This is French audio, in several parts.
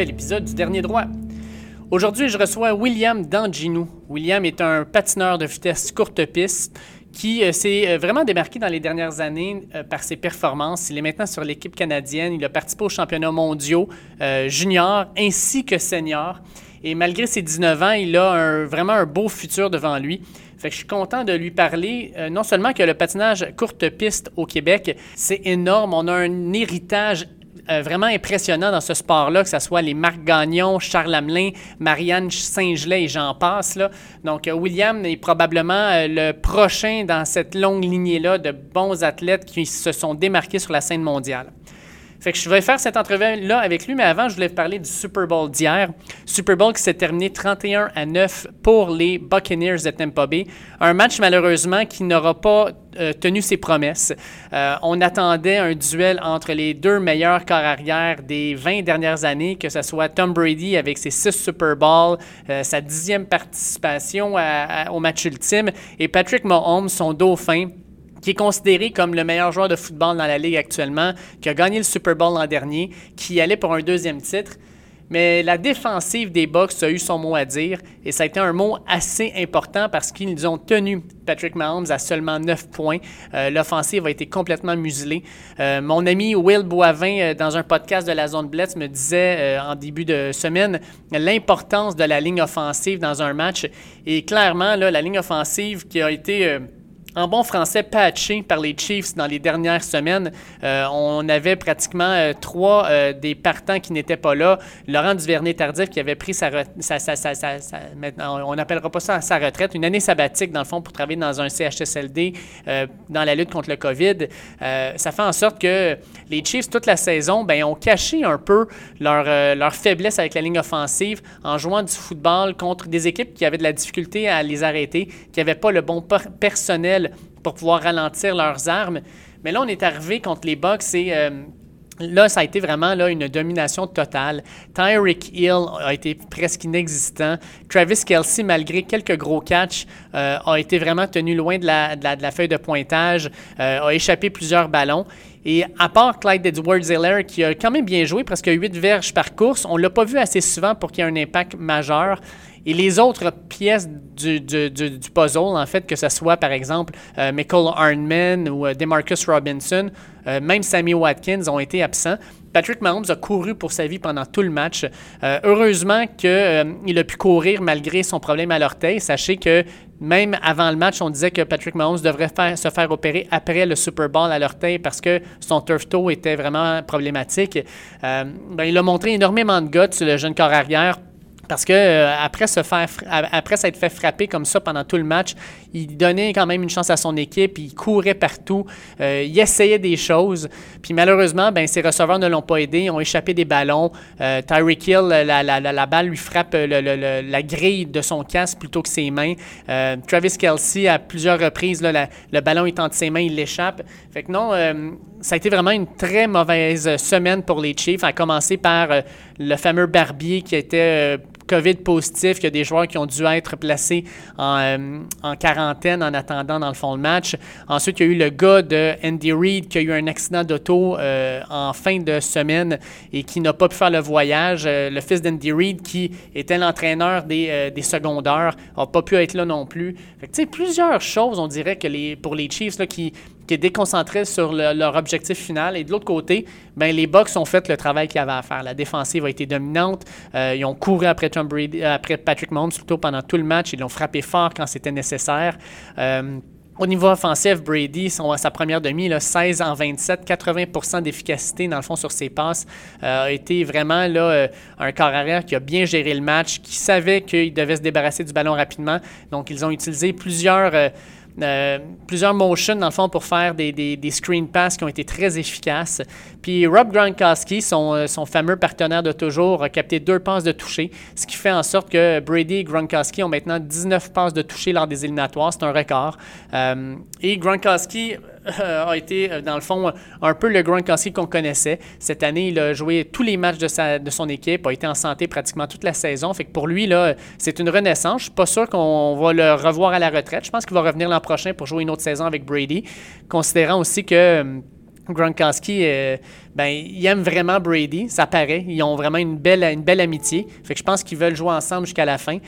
nouvel épisode du Dernier Droit. Aujourd'hui, je reçois William Danginou. William est un patineur de vitesse courte piste qui euh, s'est euh, vraiment démarqué dans les dernières années euh, par ses performances. Il est maintenant sur l'équipe canadienne. Il a participé aux championnats mondiaux juniors ainsi que seniors. Et malgré ses 19 ans, il a vraiment un beau futur devant lui. Fait que je suis content de lui parler, non seulement que le patinage courte piste au Québec, c'est énorme. On a un héritage euh, vraiment impressionnant dans ce sport-là, que ce soit les Marc Gagnon, Charles Hamelin, Marianne Saint-Gelais et j'en passe. Donc, euh, William est probablement euh, le prochain dans cette longue lignée-là de bons athlètes qui se sont démarqués sur la scène mondiale. Fait que je vais faire cette entrevue-là avec lui, mais avant, je voulais parler du Super Bowl d'hier. Super Bowl qui s'est terminé 31 à 9 pour les Buccaneers de Tampa Bay. Un match, malheureusement, qui n'aura pas euh, tenu ses promesses. Euh, on attendait un duel entre les deux meilleurs corps arrière des 20 dernières années, que ce soit Tom Brady avec ses six Super Bowls, euh, sa dixième participation au match ultime, et Patrick Mahomes, son dauphin qui est considéré comme le meilleur joueur de football dans la ligue actuellement, qui a gagné le Super Bowl l'an dernier, qui allait pour un deuxième titre. Mais la défensive des Bucks a eu son mot à dire et ça a été un mot assez important parce qu'ils ont tenu Patrick Mahomes à seulement 9 points. Euh, l'offensive a été complètement muselée. Euh, mon ami Will Boivin, euh, dans un podcast de la Zone Blitz, me disait en début de semaine l'importance de la ligne offensive dans un match. Et clairement, là, la ligne offensive qui a été en bon français, patché par les Chiefs dans les dernières semaines. Euh, on avait pratiquement euh, trois euh, des partants qui n'étaient pas là. Laurent Duvernay-Tardif qui avait pris sa, on n'appellera pas ça sa retraite, une année sabbatique dans le fond pour travailler dans un CHSLD dans la lutte contre le COVID. ça fait en sorte que les Chiefs, toute la saison, ben, ont caché un peu leur, leur faiblesse avec la ligne offensive en jouant du football contre des équipes qui avaient de la difficulté à les arrêter, qui n'avaient pas le bon personnel pour pouvoir ralentir leurs armes. Mais là, on est arrivé contre les Bucks et euh, là, ça a été vraiment là, une domination totale. Tyreek Hill a été presque inexistant. Travis Kelsey, malgré quelques gros catchs, euh, a été vraiment tenu loin de la, de la, feuille de pointage, euh, a échappé plusieurs ballons. Et à part Clyde Edwards-Helaire, qui a quand même bien joué, presque 8 verges par course, on ne l'a pas vu assez souvent pour qu'il y ait un impact majeur. Et les autres pièces du, puzzle, en fait, que ce soit par exemple euh, Michael Arnman ou euh, Demarcus Robinson, euh, même Sammy Watkins ont été absents. Patrick Mahomes a couru pour sa vie pendant tout le match. heureusement qu'il a pu courir malgré son problème à l'orteil. Sachez que même avant le match, on disait que Patrick Mahomes devrait se faire opérer après le Super Bowl à l'orteil parce que son turf toe était vraiment problématique. Ben, il a montré énormément de guts, le jeune corps arrière parce que euh, après, se faire, après s'être fait frapper comme ça pendant tout le match, il donnait quand même une chance à son équipe, il courait partout, euh, il essayait des choses. Puis malheureusement, ben, ses receveurs ne l'ont pas aidé, ils ont échappé des ballons. Euh, Tyreek Hill, la, la, la, balle lui frappe la grille de son casque plutôt que ses mains. Travis Kelsey, à plusieurs reprises, le ballon est entre ses mains, il l'échappe. Fait que non, ça a été vraiment une très mauvaise semaine pour les Chiefs, à commencer par le fameux Barbier qui était COVID positif, il y a des joueurs qui ont dû être placés en, euh, quarantaine en attendant dans le fond de match. Ensuite, il y a eu le gars de Andy Reid qui a eu un accident d'auto euh, en fin de semaine et qui n'a pas pu faire le voyage. Euh, le fils d'Andy Reid, qui était l'entraîneur des, secondaires, n'a pas pu être là non plus. Fait plusieurs choses, on dirait que les, pour les Chiefs là, qui qui est déconcentré sur leur objectif final. Et de l'autre côté, ben, les Bucks ont fait le travail qu'il y avait à faire. La défensive a été dominante. Euh, ils ont couru après, Tom Brady, euh, après Patrick Mahomes plutôt pendant tout le match. Ils l'ont frappé fort quand c'était nécessaire. Euh, au niveau offensif, Brady, son, sa première demi, là, 16 en 27, 80% d'efficacité dans le fond sur ses passes, a été vraiment là, un corps arrière qui a bien géré le match, qui savait qu'il devait se débarrasser du ballon rapidement. Donc, ils ont utilisé plusieurs plusieurs motions, dans le fond, pour faire des, des, screen pass qui ont été très efficaces. Puis Rob Gronkowski, son, euh, son fameux partenaire de toujours, a capté deux passes de toucher, ce qui fait en sorte que Brady et Gronkowski ont maintenant 19 passes de toucher lors des éliminatoires. C'est un record. Euh, et Gronkowski a été, dans le fond, un peu le Gronkowski qu'on connaissait. Cette année, il a joué tous les matchs de, sa, de son équipe, a été en santé pratiquement toute la saison. Fait que pour lui, c'est une renaissance. Je suis pas sûr qu'on va le revoir à la retraite. Je pense qu'il va revenir l'an prochain pour jouer une autre saison avec Brady, considérant aussi que Gronkowski, euh, ben, il aime vraiment Brady, ça paraît. Ils ont vraiment une belle, une belle amitié. Fait que je pense qu'ils veulent jouer ensemble jusqu'à la fin.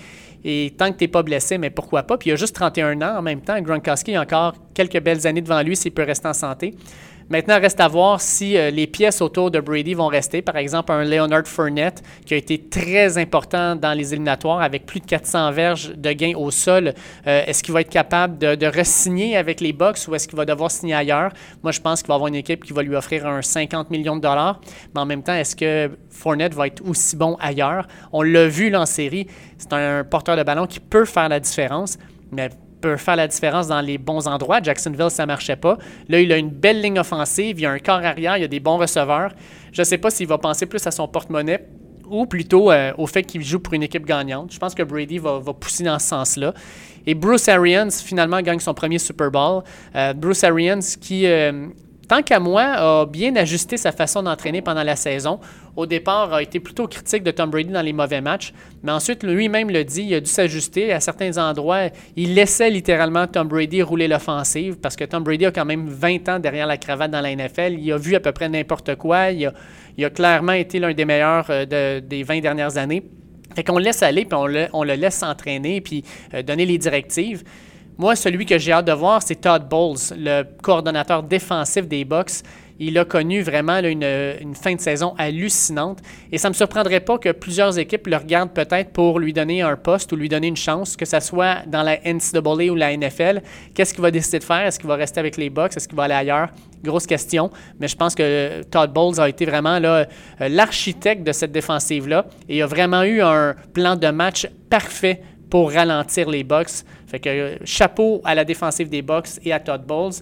Et tant que tu n'es pas blessé, mais pourquoi pas? Puis il a juste 31 ans en même temps. Gronkowski a encore quelques belles années devant lui s'il peut rester en santé. Maintenant, reste à voir si euh, les pièces autour de Brady vont rester. Par exemple, un Leonard Fournette qui a été très important dans les éliminatoires avec plus de 400 verges de gains au sol. Euh, est-ce qu'il va être capable de, de re-signer avec les Bucks ou est-ce qu'il va devoir signer ailleurs? Moi, je pense qu'il va avoir une équipe qui va lui offrir un 50 millions de dollars. Mais en même temps, est-ce que Fournette va être aussi bon ailleurs? On l'a vu là, en série. C'est un porteur de ballon qui peut faire la différence. Mais peut faire la différence dans les bons endroits. Jacksonville, ça marchait pas. Là, il a une belle ligne offensive, il a un corps arrière, il a des bons receveurs. Je ne sais pas s'il va penser plus à son porte-monnaie ou plutôt euh, au fait qu'il joue pour une équipe gagnante. Je pense que Brady va, pousser dans ce sens-là. Et Bruce Arians, finalement, gagne son premier Super Bowl. Euh, Bruce Arians qui... Euh, tant qu'à moi, a bien ajusté sa façon d'entraîner pendant la saison. Au départ, a été plutôt critique de Tom Brady dans les mauvais matchs, mais ensuite, lui-même le dit, il a dû s'ajuster. À certains endroits, il laissait littéralement Tom Brady rouler l'offensive parce que Tom Brady a quand même 20 ans derrière la cravate dans la NFL. Il a vu à peu près n'importe quoi. Il a, clairement été l'un des meilleurs euh, des 20 dernières années. Fait qu'on le laisse aller, puis on le, laisse s'entraîner, puis euh, donner les directives. Moi, celui que j'ai hâte de voir, c'est Todd Bowles, le coordonnateur défensif des Bucks. Il a connu vraiment une, fin de saison hallucinante. Et ça ne me surprendrait pas que plusieurs équipes le regardent peut-être pour lui donner un poste ou lui donner une chance, que ce soit dans la NCAA ou la NFL. Qu'est-ce qu'il va décider de faire? Est-ce qu'il va rester avec les Bucks? Est-ce qu'il va aller ailleurs? Grosse question. Mais je pense que Todd Bowles a été vraiment euh, l'architecte de cette défensive-là. Et il a vraiment eu un plan de match parfait pour ralentir les Bucks. Fait que euh, chapeau à la défensive des Bucks et à Todd Bowles.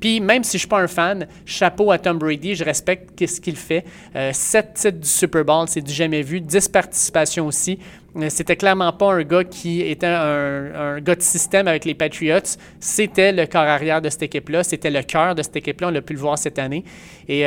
Puis même si je suis pas un fan, chapeau à Tom Brady, je respecte ce qu'il fait. Euh, sept titres du Super Bowl, c'est du jamais vu. Dix participations aussi. Euh, c'était clairement pas un gars qui était un, gars de système avec les Patriots. C'était le corps arrière de cette équipe-là. C'était le cœur de cette équipe-là. On l'a pu le voir cette année. Et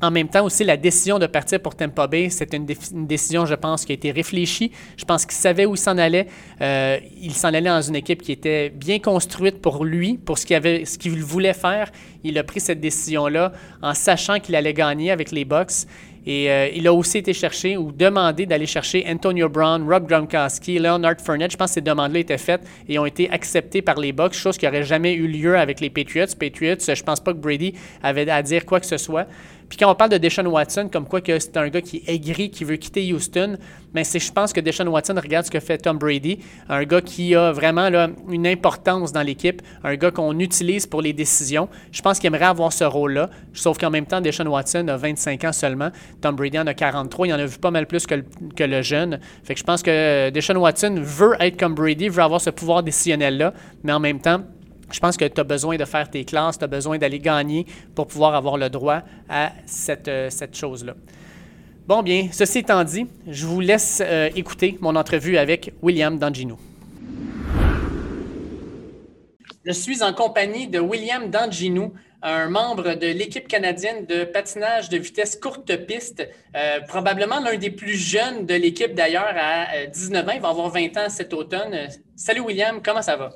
en même temps aussi, la décision de partir pour Tampa Bay, c'est une, décision, je pense, qui a été réfléchie. Je pense qu'il savait où il s'en allait. Euh, il s'en allait dans une équipe qui était bien construite pour lui, pour ce qu'il, avait, voulait faire. Il a pris cette décision-là en sachant qu'il allait gagner avec les Bucks. Et euh, il a aussi été cherché ou demandé d'aller chercher Antonio Brown, Rob Gronkowski, Leonard Fournette. Je pense que ces demandes-là étaient faites et ont été acceptées par les Bucks, chose qui n'aurait jamais eu lieu avec les Patriots. Patriots, je pense pas que Brady avait à dire quoi que ce soit. Puis quand on parle de Deshaun Watson, comme quoi que c'est un gars qui est aigri, qui veut quitter Houston, mais c'est, je pense que Deshaun Watson regarde ce que fait Tom Brady, un gars qui a vraiment là, une importance dans l'équipe, un gars qu'on utilise pour les décisions. Je pense qu'il aimerait avoir ce rôle-là, sauf qu'en même temps, Deshaun Watson a 25 ans seulement, Tom Brady en a 43, il en a vu pas mal plus que le, que le jeune. Fait que je pense que Deshaun Watson veut être comme Brady, veut avoir ce pouvoir décisionnel-là, mais en même temps, je pense que tu as besoin de faire tes classes, tu as besoin d'aller gagner pour pouvoir avoir le droit à cette, euh, cette chose-là. Bon, bien, ceci étant dit, je vous laisse euh, écouter mon entrevue avec William Dangino. Je suis en compagnie de William Dangino, un membre de l'équipe canadienne de patinage de vitesse courte piste, euh, probablement l'un des plus jeunes de l'équipe d'ailleurs à 19 ans. Il va avoir 20 ans cet automne. Salut William, comment ça va?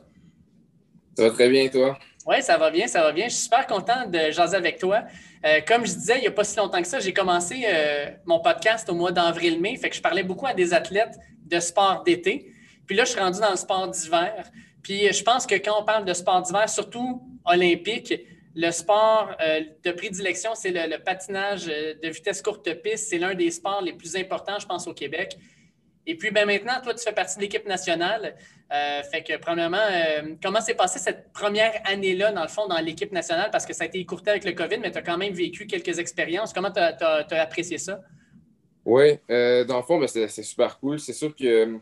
Ça va très bien, toi? Oui, ça va bien, ça va bien. Je suis super content de jaser avec toi. Euh, comme je disais, il n'y a pas si longtemps que ça, j'ai commencé euh, mon podcast au mois d'avril-mai. Fait que je parlais beaucoup à des athlètes de sport d'été. Puis là, je suis rendu dans le sport d'hiver. Puis je pense que quand on parle de sport d'hiver, surtout olympique, le sport euh, de prédilection, c'est le, patinage de vitesse courte piste. C'est l'un des sports les plus importants, je pense, au Québec. Et puis ben, maintenant, toi, tu fais partie de l'équipe nationale. Euh, fait que, premièrement, euh, comment s'est passée cette première année-là, dans le fond, dans l'équipe nationale? Parce que ça a été écourté avec le COVID, mais tu as quand même vécu quelques expériences. Comment tu as, apprécié ça? Oui, euh, dans le fond, ben, c'est super cool. C'est sûr que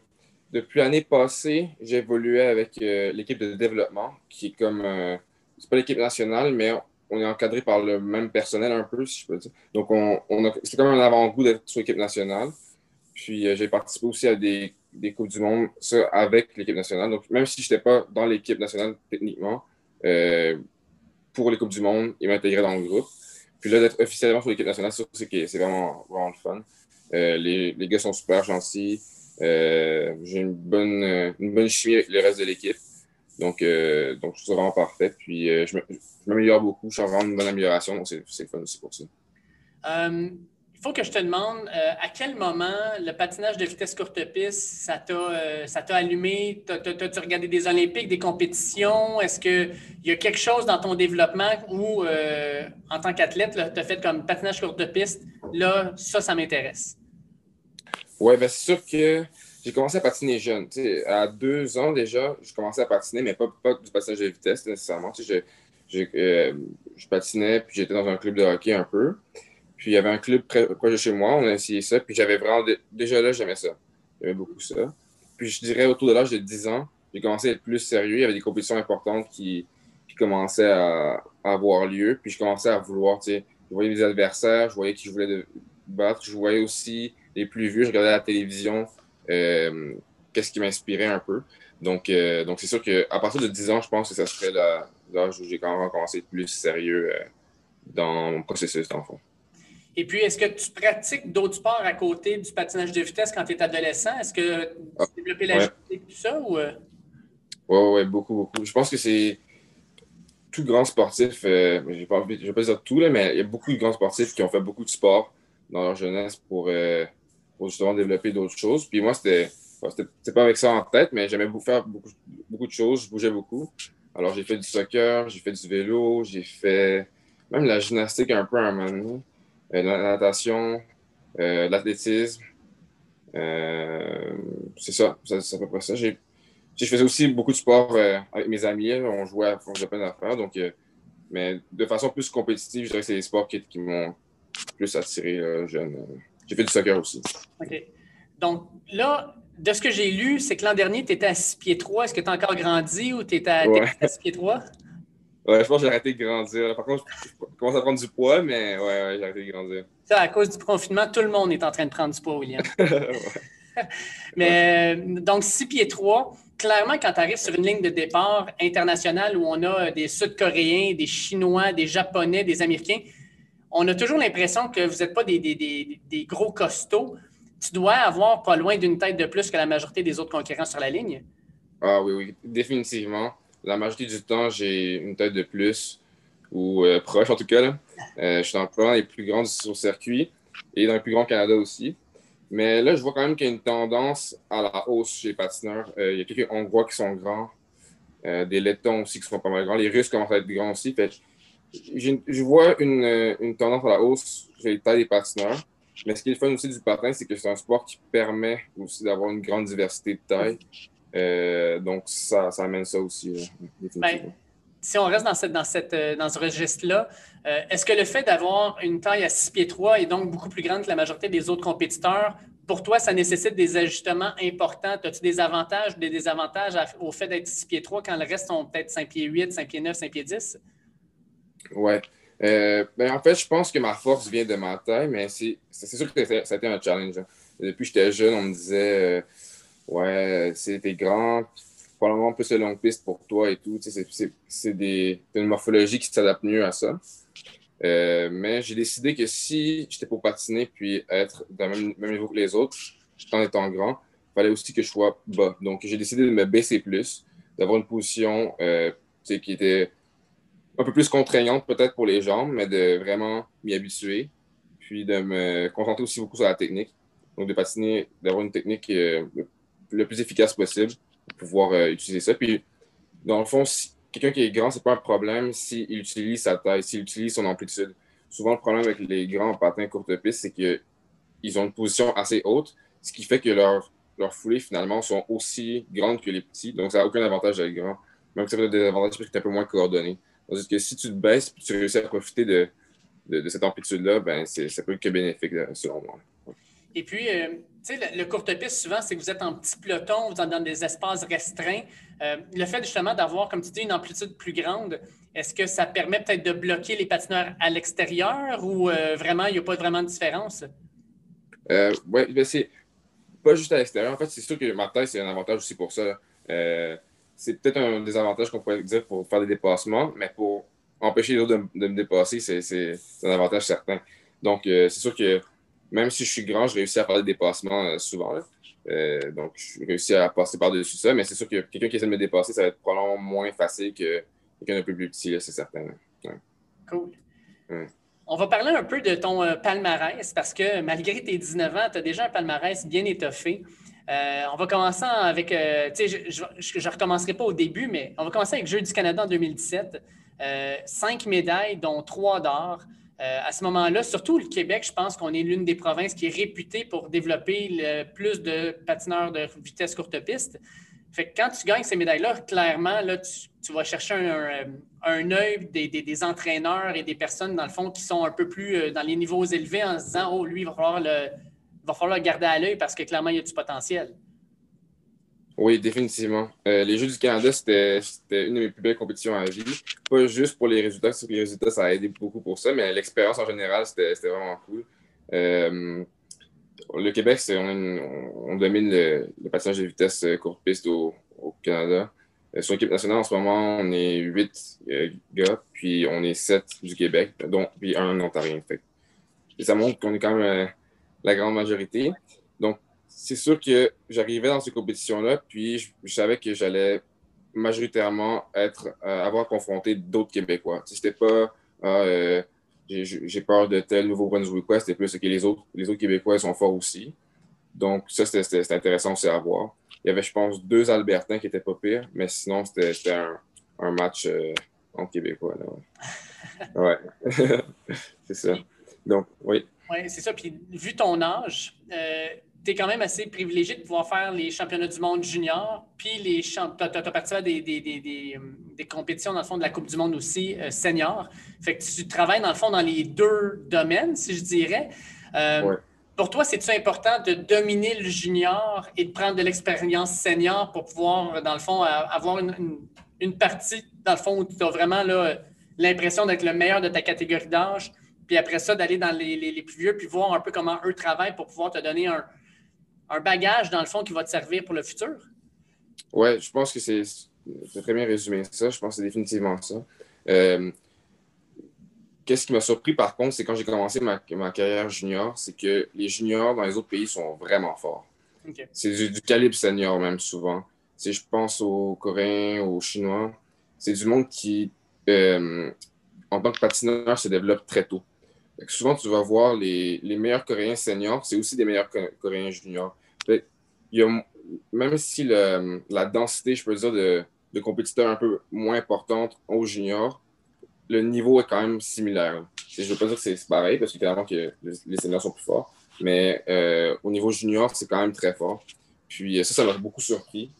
depuis l'année passée, évolué avec l'équipe de développement, qui est comme. c'est pas l'équipe nationale, mais on est encadré par le même personnel un peu, si je peux dire. Donc, on, on c'est comme un avant-goût d'être sur l'équipe nationale. Puis euh, j'ai participé aussi à des, des, Coupes du Monde, ça avec l'équipe nationale. Donc même si je n'étais pas dans l'équipe nationale techniquement, euh, pour les Coupes du Monde, ils m'intégraient dans le groupe. Puis là, d'être officiellement sur l'équipe nationale, c'est vraiment, vraiment le fun. Euh, les, les, gars sont super gentils. j'ai une bonne, une bonne chimie avec le reste de l'équipe. Donc, donc je trouve vraiment parfait. Puis, je m'améliore beaucoup. Je suis vraiment une bonne amélioration. Donc, c'est fun aussi pour ça. Il faut que je te demande euh, à quel moment le patinage de vitesse courte piste, ça t'a euh, allumé? T'as-tu regardé des Olympiques, des compétitions? Est-ce qu'il y a quelque chose dans ton développement où, euh, en tant qu'athlète, tu as fait comme patinage courte piste? Là, ça, ça m'intéresse. Oui, bien, sûr que j'ai commencé à patiner jeune. à deux ans déjà, j'ai commencé à patiner, mais pas, pas du patinage de vitesse nécessairement. Je, je patinais, puis j'étais dans un club de hockey un peu. Puis il y avait un club près, de chez moi, on a essayé ça, puis j'avais vraiment. Déjà là, j'aimais ça. J'aimais beaucoup ça. Puis je dirais autour de l'âge de 10 ans, j'ai commencé à être plus sérieux. Il y avait des compétitions importantes qui, commençaient à, avoir lieu. Puis je commençais à vouloir, tu sais, je voyais mes adversaires, je voyais qui je voulais battre, je voyais aussi les plus vieux, je regardais la télévision, euh, qu'est-ce qui m'inspirait un peu. Donc, euh, donc c'est sûr qu'à partir de 10 ans, je pense que ça serait l'âge où j'ai quand même commencé à être plus sérieux euh, dans mon processus d'enfant. Et puis, est-ce que tu pratiques d'autres sports à côté du patinage de vitesse quand tu es adolescent? Est-ce que tu as développé la et tout ça? Oui, oui, ouais, beaucoup, beaucoup. Je pense que c'est tout grand sportif, euh, je ne vais pas dire tout, là, mais il y a beaucoup de grands sportifs qui ont fait beaucoup de sport dans leur jeunesse pour, euh, justement développer d'autres choses. Puis moi, c'était c'était pas avec ça en tête, mais j'aimais faire beaucoup, beaucoup de choses, je bougeais beaucoup. Alors, j'ai fait du soccer, j'ai fait du vélo, j'ai fait même la gymnastique un peu à un moment donné. Euh, la natation, euh, l'athlétisme. Euh, c'est ça, c'est à peu près ça. je faisais aussi beaucoup de sport avec mes amis. On jouait à fond de plein d'affaires. Donc, mais de façon plus compétitive, je dirais que c'est les sports qui, m'ont plus attiré jeune. J'ai fait du soccer aussi. OK. Donc là, de ce que j'ai lu, c'est que l'an dernier, tu étais à 6 pieds 3. Est-ce que tu as encore grandi ou tu étais à, à 6 pieds 3? Ouais, je pense que j'ai arrêté de grandir. Par contre, je commence à prendre du poids, mais ouais, ouais j'ai arrêté de grandir. Ça, à cause du confinement, tout le monde est en train de prendre du poids, William. mais donc, 6 pieds 3, clairement, quand tu arrives sur une ligne de départ internationale où on a des Sud-Coréens, des Chinois, des Japonais, des Américains, on a toujours l'impression que vous n'êtes pas des, des, des, des, gros costauds. Tu dois avoir pas loin d'une tête de plus que la majorité des autres concurrents sur la ligne. Ah oui, oui, définitivement la majorité du temps, j'ai une tête de plus, ou euh, proche en tout cas. Euh, je suis dans le les plus grands sur le circuit et dans le plus grand Canada aussi. Mais là, je vois quand même qu'il y a une tendance à la hausse chez les patineurs. Euh, il y a quelques Hongrois qui sont grands, des Lettons aussi qui sont pas mal grands. Les Russes commencent à être grands aussi. je vois une, tendance à la hausse chez les tailles des patineurs. Mais ce qui est aussi du patin, c'est que c'est un sport qui permet aussi d'avoir une grande diversité de tailles. Euh, donc, ça, ça, amène ça aussi, ben, si on reste dans, cette, dans, cette, euh, dans ce registre-là, euh, est-ce que le fait d'avoir une taille à 6 pieds 3 et donc beaucoup plus grande que la majorité des autres compétiteurs, pour toi, ça nécessite des ajustements importants? As-tu des avantages ou des désavantages au fait d'être 6 pieds 3 quand le reste sont peut-être 5 pieds 8, 5 pieds 9, 5 pieds 10? Oui. ben, en fait, je pense que ma force vient de ma taille, mais c'est sûr que ça a été un challenge. Hein. Depuis que j'étais jeune, on me disait ouais, c'était grand, probablement plus de longue piste pour toi et tout. C'est des, une morphologie qui s'adapte mieux à ça. Euh, mais j'ai décidé que si j'étais pour patiner puis être dans le même, niveau que les autres, en étant grand, il fallait aussi que je sois bas. Donc, j'ai décidé de me baisser plus, d'avoir une position euh, qui était un peu plus contraignante peut-être pour les jambes, mais de vraiment m'y habituer, puis de me concentrer aussi beaucoup sur la technique. Donc, de patiner, d'avoir une technique euh, le plus efficace possible pour pouvoir euh, utiliser ça. Puis, dans le fond, si quelqu'un qui est grand, c'est pas un problème s'il utilise sa taille, s'il utilise son amplitude. Souvent, le problème avec les grands patins courte piste, c'est qu'ils ont une position assez haute, ce qui fait que leurs leur foulées, finalement, sont aussi grandes que les petits. Donc, ça n'a aucun avantage d'être grand. Même que ça peut être des avantages parce que tu es un peu moins coordonné. Tandis que si tu te baisses et tu réussis à profiter de, de, cette amplitude-là, ben, ça peut être que bénéfique, selon moi. Et puis, euh, tu sais, le, courte piste, souvent, c'est que vous êtes en petit peloton, vous êtes dans des espaces restreints. Euh, le fait justement d'avoir, comme tu dis, une amplitude plus grande, est-ce que ça permet peut-être de bloquer les patineurs à l'extérieur ou euh, vraiment, il n'y a pas vraiment de différence? Oui, ben c'est pas juste à l'extérieur. En fait, c'est sûr que ma taille, c'est un avantage aussi pour ça. c'est peut-être un des avantages qu'on pourrait dire pour faire des dépassements, mais pour empêcher les autres de me dépasser, c'est un avantage certain. Donc, c'est sûr que même si je suis grand, je réussis à faire des dépassements euh, souvent. Euh, donc, je réussi à passer par-dessus ça, mais c'est sûr que quelqu'un qui essaie de me dépasser, ça va être probablement moins facile que quelqu'un d'un peu plus petit, c'est certain. Cool. On va parler un peu de ton euh, palmarès parce que malgré tes 19 ans, tu as déjà un palmarès bien étoffé. Euh, on va commencer avec, tu sais, je ne recommencerai pas au début, mais on va commencer avec Jeux du Canada en 2017. cinq médailles, dont trois d'or. Euh, à ce moment-là, surtout le Québec, je pense qu'on est l'une des provinces qui est réputée pour développer le plus de patineurs de vitesse courte piste. Fait que quand tu gagnes ces médailles-là, clairement, là, tu, vas chercher un, un, œil des, entraîneurs et des personnes, dans le fond, qui sont un peu plus euh, dans les niveaux élevés en se disant Oh, lui, il va falloir le garder à l'œil parce que clairement, il y a du potentiel. Oui, définitivement. Euh, les Jeux du Canada, c'était une de mes plus belles compétitions à vie. Pas juste pour les résultats, parce que les résultats, ça a aidé beaucoup pour ça, mais l'expérience en général, c'était vraiment cool. Euh, le Québec, on, on, domine le, patinage de vitesse euh, courte piste au, Canada. sur l'équipe nationale, en ce moment, on est 8 gars, puis on est 7 du Québec, dont puis un Ontarien. Fait. Et ça montre qu'on est quand même la grande majorité. C'est sûr que j'arrivais dans ces compétitions-là, puis je, savais que j'allais majoritairement être, euh, avoir confronté d'autres Québécois. C'était pas ah, euh, j'ai peur de tel Nouveau-Brunswickois, c'était plus que les autres, les autres Québécois sont forts aussi. Donc, ça, c'était intéressant aussi à voir. Il y avait, je pense, deux Albertains qui étaient pas pires, mais sinon, c'était un, un, match euh, entre Québécois. ouais. c'est ça. Donc, oui. Oui, c'est ça. Puis, vu ton âge, tu es quand même assez privilégié de pouvoir faire les championnats du monde junior, puis les tu as, participé à des, des, des, des, compétitions dans le fond de la Coupe du Monde aussi euh, senior. Fait que tu travailles dans le fond dans les deux domaines, si je dirais. Euh, pour toi, c'est-tu important de dominer le junior et de prendre de l'expérience senior pour pouvoir, dans le fond, avoir une, une, partie, dans le fond, où tu as vraiment l'impression d'être le meilleur de ta catégorie d'âge, puis après ça, d'aller dans les, les, les, plus vieux, puis voir un peu comment eux travaillent pour pouvoir te donner un, un bagage, dans le fond, qui va te servir pour le futur? Oui, je pense que c'est très bien résumé ça. Je pense que c'est définitivement ça. Euh, qu'est-ce qui m'a surpris, par contre, c'est quand j'ai commencé ma, carrière junior, c'est que les juniors dans les autres pays sont vraiment forts. C'est du, calibre senior, même souvent. Si je pense aux Coréens, aux Chinois, c'est du monde qui, euh, en tant que patineur, se développe très tôt. Souvent, tu vas voir les, les meilleurs Coréens seniors, c'est aussi des meilleurs Coréens juniors même si la densité, je peux dire, de, de, compétiteurs un peu moins importante au junior, le niveau est quand même similaire. Je ne veux pas dire que c'est pareil, parce qu'évidemment que les seniors sont plus forts, mais euh, au niveau junior, c'est quand même très fort. Puis ça, ça m'a beaucoup surpris.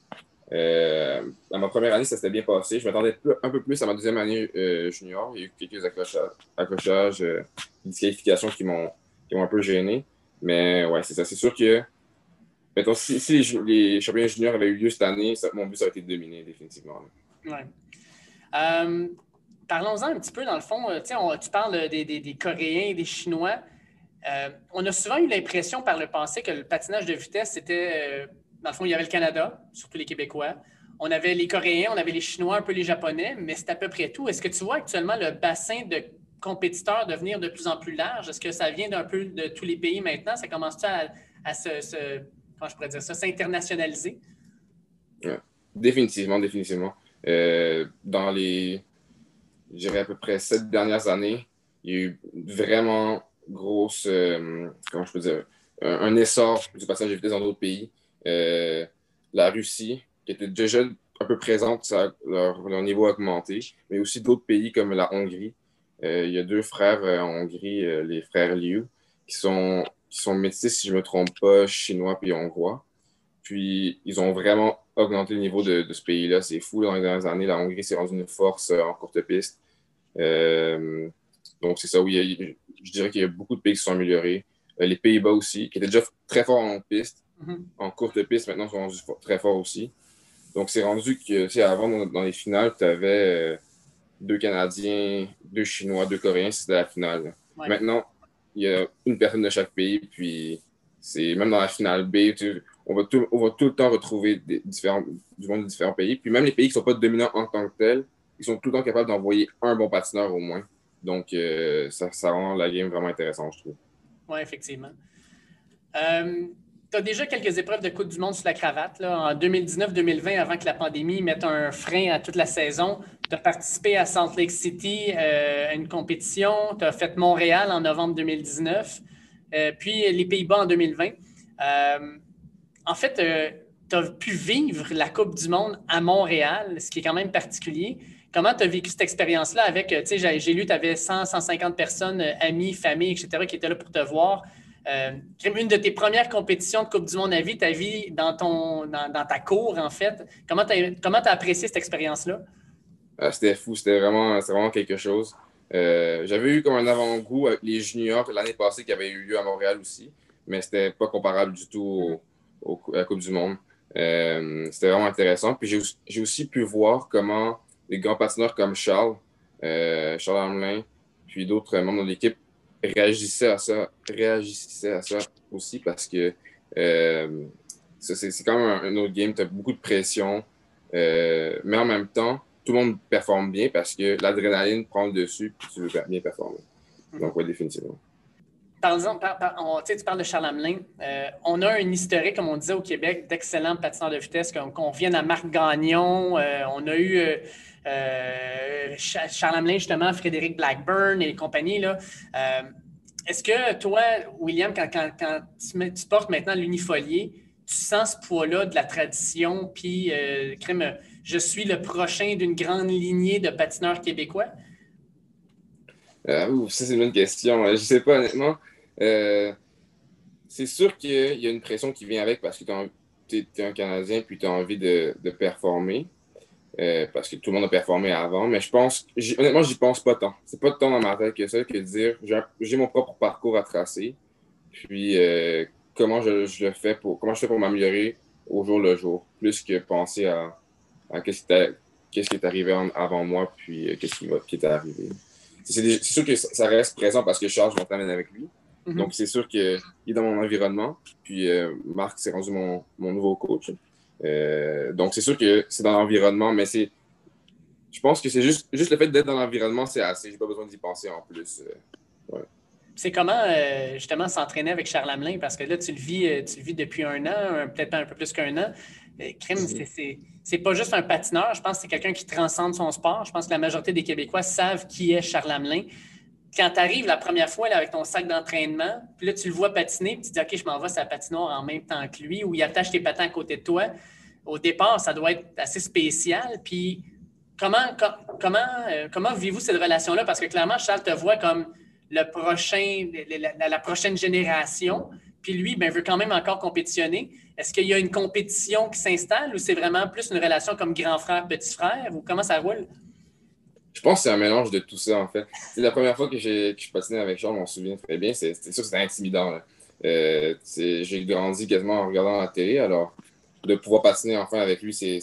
Euh, à ma première année, ça s'était bien passé. Je m'attendais un peu plus à ma deuxième année euh, junior. Il y a eu quelques accrochages, accrochages disqualifications qui m'ont un peu gêné. Mais ouais, c'est ça. C'est sûr que Mettons, si, les, championnats juniors avaient eu lieu cette année, mon but, ça aurait été de dominer, définitivement. Euh, parlons-en un petit peu, dans le fond. Euh, on, tu parles des, des, Coréens et des Chinois. Euh, on a souvent eu l'impression par le passé que le patinage de vitesse, c'était. Dans le fond, il y avait le Canada, surtout les Québécois. On avait les Coréens, on avait les Chinois, un peu les Japonais, mais c'est à peu près tout. Est-ce que tu vois actuellement le bassin de compétiteurs devenir de plus en plus large? Est-ce que ça vient d'un peu de tous les pays maintenant? Ça commence-tu à, se je pourrais dire ça, s'internationaliser? Définitivement, définitivement. Euh, dans les, je dirais à peu près sept dernières années, il y a eu vraiment grosse, euh, comment je peux dire, un, essor du passage de vitesse dans d'autres pays. Euh, la Russie, qui était déjà un peu présente, leur, leur, niveau a augmenté, mais aussi d'autres pays comme la Hongrie. il y a deux frères en Hongrie, les frères Liu, qui sont qui sont si je ne me trompe pas, chinois puis hongrois. Puis ils ont vraiment augmenté le niveau de, ce pays-là. C'est fou, dans les dernières années, la Hongrie s'est rendue une force euh, en courte piste. Euh, donc c'est ça, oui, je dirais qu'il y a beaucoup de pays qui sont améliorés. Euh, les Pays-Bas aussi, qui étaient déjà très forts en piste, en courte piste, maintenant sont rendus très forts aussi. Donc c'est rendu que, tu sais, avant, dans, les finales, tu avais deux Canadiens, deux Chinois, deux Coréens, c'était la finale. Maintenant, il y a une personne de chaque pays, puis c'est même dans la finale B, on, va tout, on va tout le temps retrouver des différents, du monde de différents pays. Puis même les pays qui ne sont pas dominants en tant que tels, ils sont tout le temps capables d'envoyer un bon patineur au moins. Donc, euh, ça, ça, rend la game vraiment intéressante, je trouve. Oui, effectivement. Euh, tu as déjà quelques épreuves de Coupe du Monde sur la cravate. Là. En 2019-2020, avant que la pandémie mette un frein à toute la saison, tu as participé à Salt Lake City euh, à une compétition. Tu as fait Montréal en novembre 2019, euh, puis les Pays-Bas en 2020. Euh, en fait, tu as pu vivre la Coupe du Monde à Montréal, ce qui est quand même particulier. Comment tu as vécu cette expérience-là avec, tu sais, j'ai lu, tu avais 100, 150 personnes, amis, familles, etc., qui étaient là pour te voir. Euh, une de tes premières compétitions de Coupe du Monde à vie, ta vie dans, ton, dans, ta cour, en fait. Comment tu as, apprécié cette expérience-là? Ah, c'était fou, c'était vraiment, vraiment quelque chose. Euh, j'avais eu comme un avant-goût avec les juniors l'année passée qui avait eu lieu à Montréal aussi, mais c'était pas comparable du tout à la Coupe du Monde. Euh, c'était vraiment intéressant. Puis j'ai aussi pu voir comment les grands patineurs comme Charles, Charles Hamelin, puis d'autres membres de l'équipe réagissait à ça, réagissait à ça aussi parce que euh, c'est quand même un, autre game. Tu as beaucoup de pression, euh, mais en même temps, tout le monde performe bien parce que l'adrénaline prend le dessus et tu veux bien performer. Donc, oui, définitivement. Par exemple, tu parles de Charles Hamelin. Euh, on a un historique, comme on disait au Québec, d'excellents patineurs de vitesse. Qu'on vienne à Marc Gagnon, on a eu euh, Charles Hamelin, justement, Frédéric Blackburn et compagnie. Là. Euh, est-ce que toi, William, quand, tu, portes maintenant l'unifolier, tu sens ce poids-là de la tradition, puis euh, crème, je suis le prochain d'une grande lignée de patineurs québécois? ça, c'est une bonne question. Je ne sais pas, honnêtement. c'est sûr qu'il y a une pression qui vient avec parce que tu es, un Canadien puis tu as envie de performer. Euh, parce que tout le monde a performé avant. Mais je pense, honnêtement, j'y pense pas tant. C'est pas tant dans ma tête que ça que de dire j'ai mon propre parcours à tracer. Puis euh, comment je, le fais pour comment je fais pour m'améliorer au jour le jour, plus que penser à, à qu'est-ce qui, est arrivé avant moi, puis euh, qu'est-ce qui, qui est arrivé. C'est sûr que ça reste présent parce que Charles, je m'entraîne avec lui. Mm-hmm. Donc, c'est sûr qu'il est dans mon environnement. Puis, Marc, c'est rendu mon, mon nouveau coach. Euh, donc, c'est sûr que c'est dans l'environnement, mais c'est. Je pense que c'est juste, juste le fait d'être dans l'environnement, c'est assez. J'ai pas besoin d'y penser en plus. Euh, c'est comment, euh, justement, s'entraîner avec Charles Hamelin? Parce que là, tu le vis, tu le vis depuis un an, peut-être un peu plus qu'un an. Crime, mm-hmm. c'est pas juste un patineur. Je pense que c'est quelqu'un qui transcende son sport. Je pense que la majorité des Québécois savent qui est Charles Hamelin quand tu arrives la première fois là, avec ton sac d'entraînement, puis là, tu le vois patiner, puis tu dis, OK, je m'en vais la patinoire en même temps que lui, ou il attache tes patins à côté de toi. Au départ, ça doit être assez spécial. Puis comment, comment, euh, comment vivez-vous cette relation-là? Parce que clairement, Charles te voit comme le prochain, la, prochaine génération, puis lui, ben, veut quand même encore compétitionner. Est-ce qu'il y a une compétition qui s'installe ou c'est vraiment plus une relation comme grand frère, petit frère, ou comment ça roule? Je pense que c'est un mélange de tout ça, en fait. C'est la première fois que, que je patinais avec Charles, on se souvient très bien. C'est, sûr que c'était intimidant. Euh, j'ai grandi quasiment en regardant la télé, alors de pouvoir patiner enfin avec lui, c'est,